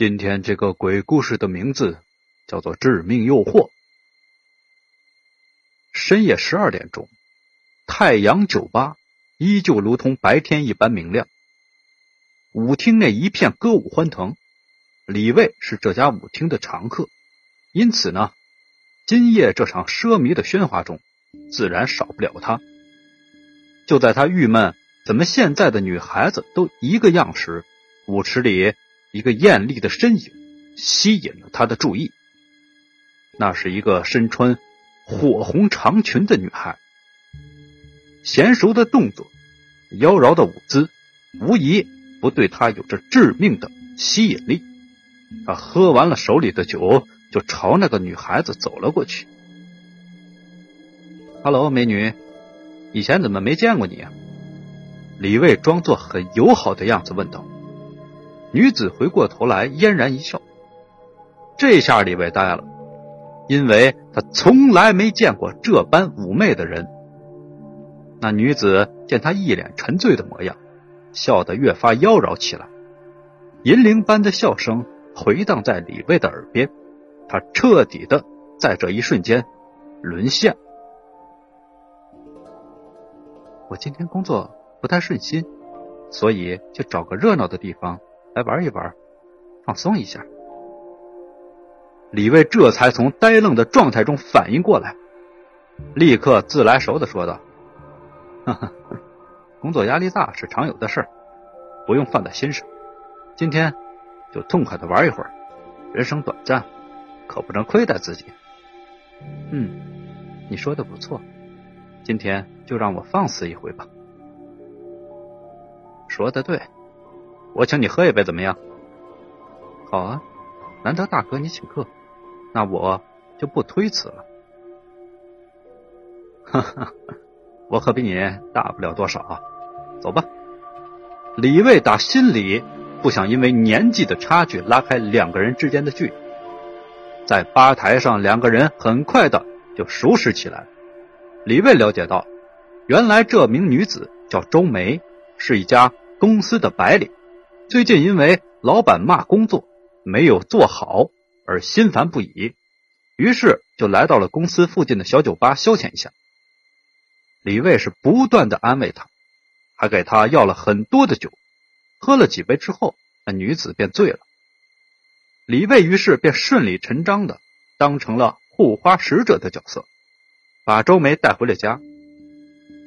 今天这个鬼故事的名字叫做《致命诱惑》。深夜十二点钟，太阳酒吧依旧如同白天一般明亮。舞厅内一片歌舞欢腾，李卫是这家舞厅的常客，因此呢，今夜这场奢靡的喧哗中，自然少不了他。就在他郁闷怎么现在的女孩子都一个样时，舞池里。一个艳丽的身影吸引了他的注意。那是一个身穿火红长裙的女孩，娴熟的动作，妖娆的舞姿，无疑不对他有着致命的吸引力。他喝完了手里的酒，就朝那个女孩子走了过去。“Hello，美女，以前怎么没见过你啊？”李卫装作很友好的样子问道。女子回过头来，嫣然一笑。这下李卫呆了，因为他从来没见过这般妩媚的人。那女子见他一脸沉醉的模样，笑得越发妖娆起来，银铃般的笑声回荡在李卫的耳边。他彻底的在这一瞬间沦陷。我今天工作不太顺心，所以就找个热闹的地方。来玩一玩，放松一下。李卫这才从呆愣的状态中反应过来，立刻自来熟的说道：“哈哈，工作压力大是常有的事儿，不用放在心上。今天就痛快的玩一会儿，人生短暂，可不能亏待自己。”嗯，你说的不错，今天就让我放肆一回吧。说的对。我请你喝一杯，怎么样？好啊，难得大哥你请客，那我就不推辞了。哈哈，我可比你大不了多少啊！走吧。李卫打心里不想因为年纪的差距拉开两个人之间的距离。在吧台上，两个人很快的就熟识起来。李卫了解到，原来这名女子叫周梅，是一家公司的白领。最近因为老板骂工作没有做好而心烦不已，于是就来到了公司附近的小酒吧消遣一下。李卫是不断的安慰他，还给他要了很多的酒。喝了几杯之后，那女子便醉了。李卫于是便顺理成章的当成了护花使者的角色，把周梅带回了家。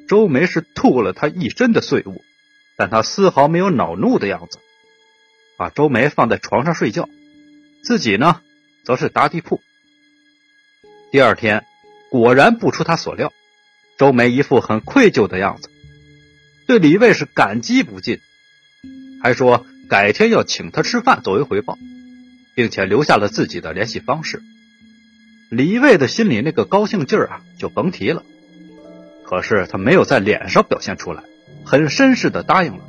周梅是吐了他一身的碎物，但他丝毫没有恼怒的样子。把周梅放在床上睡觉，自己呢，则是打地铺。第二天，果然不出他所料，周梅一副很愧疚的样子，对李卫是感激不尽，还说改天要请他吃饭作为回报，并且留下了自己的联系方式。李卫的心里那个高兴劲儿啊，就甭提了。可是他没有在脸上表现出来，很绅士的答应了。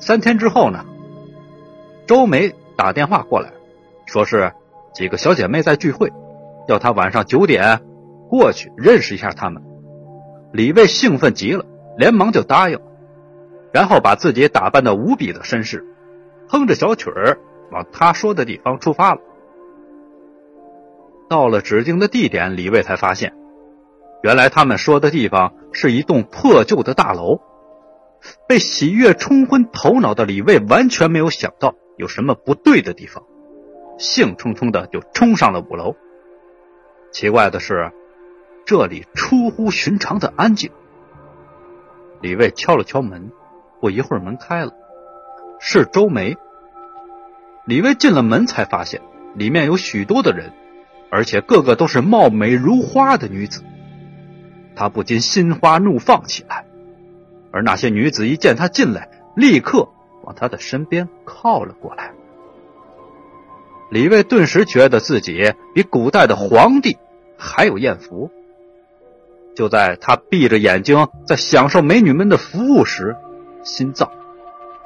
三天之后呢？周梅打电话过来，说是几个小姐妹在聚会，要他晚上九点过去认识一下她们。李卫兴奋极了，连忙就答应，然后把自己打扮的无比的绅士，哼着小曲儿往他说的地方出发了。到了指定的地点，李卫才发现，原来他们说的地方是一栋破旧的大楼。被喜悦冲昏头脑的李卫完全没有想到。有什么不对的地方？兴冲冲的就冲上了五楼。奇怪的是，这里出乎寻常的安静。李卫敲了敲门，不一会儿门开了，是周梅。李卫进了门才发现，里面有许多的人，而且个个都是貌美如花的女子。他不禁心花怒放起来，而那些女子一见他进来，立刻。往他的身边靠了过来，李卫顿时觉得自己比古代的皇帝还有艳福。就在他闭着眼睛在享受美女们的服务时，心脏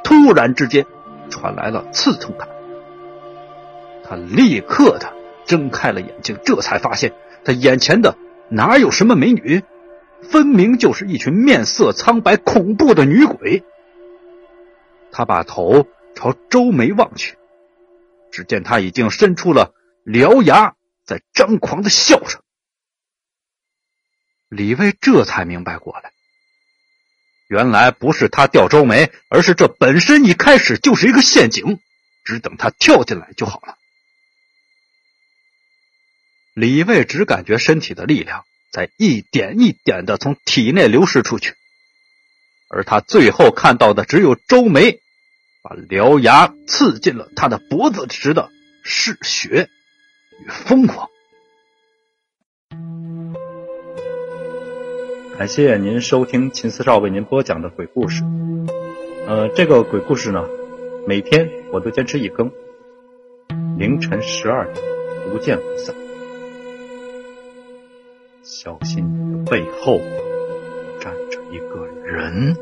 突然之间传来了刺痛感。他立刻的睁开了眼睛，这才发现他眼前的哪有什么美女，分明就是一群面色苍白、恐怖的女鬼。他把头朝周梅望去，只见他已经伸出了獠牙，在张狂的笑着。李卫这才明白过来，原来不是他吊周梅，而是这本身一开始就是一个陷阱，只等他跳进来就好了。李卫只感觉身体的力量在一点一点的从体内流失出去，而他最后看到的只有周梅把獠牙刺进了他的脖子时的嗜血与疯狂。感谢您收听秦四少为您播讲的鬼故事。呃，这个鬼故事呢，每天我都坚持一更，凌晨十二点不见不散。小心你的背后站着一个人。